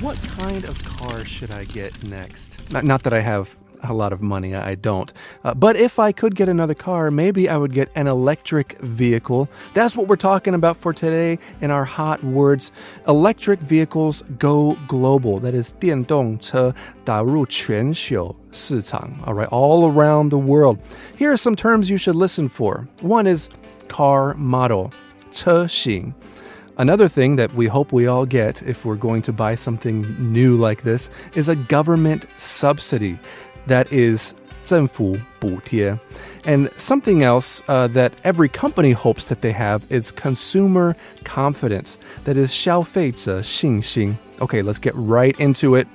What kind of car should I get next? Not, not that I have a lot of money, I don't. Uh, but if I could get another car, maybe I would get an electric vehicle. That's what we're talking about for today in our hot words. Electric vehicles go global. That is 电动车打入全球市场. All right, all around the world. Here are some terms you should listen for. One is car model, 车型. Another thing that we hope we all get if we're going to buy something new like this is a government subsidy. That is 政府补贴. And something else uh, that every company hopes that they have is consumer confidence. That is 消费者信心. Okay, let's get right into it.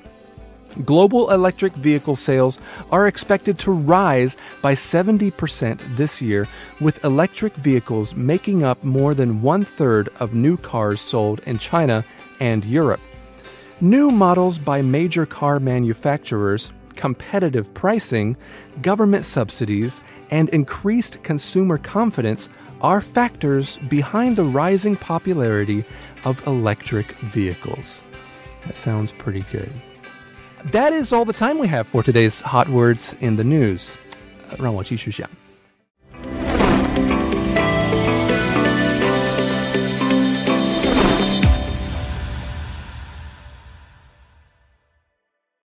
Global electric vehicle sales are expected to rise by 70% this year, with electric vehicles making up more than one third of new cars sold in China and Europe. New models by major car manufacturers, competitive pricing, government subsidies, and increased consumer confidence are factors behind the rising popularity of electric vehicles. That sounds pretty good. That is all the time we have for today's hot words in the news. 让我继续想。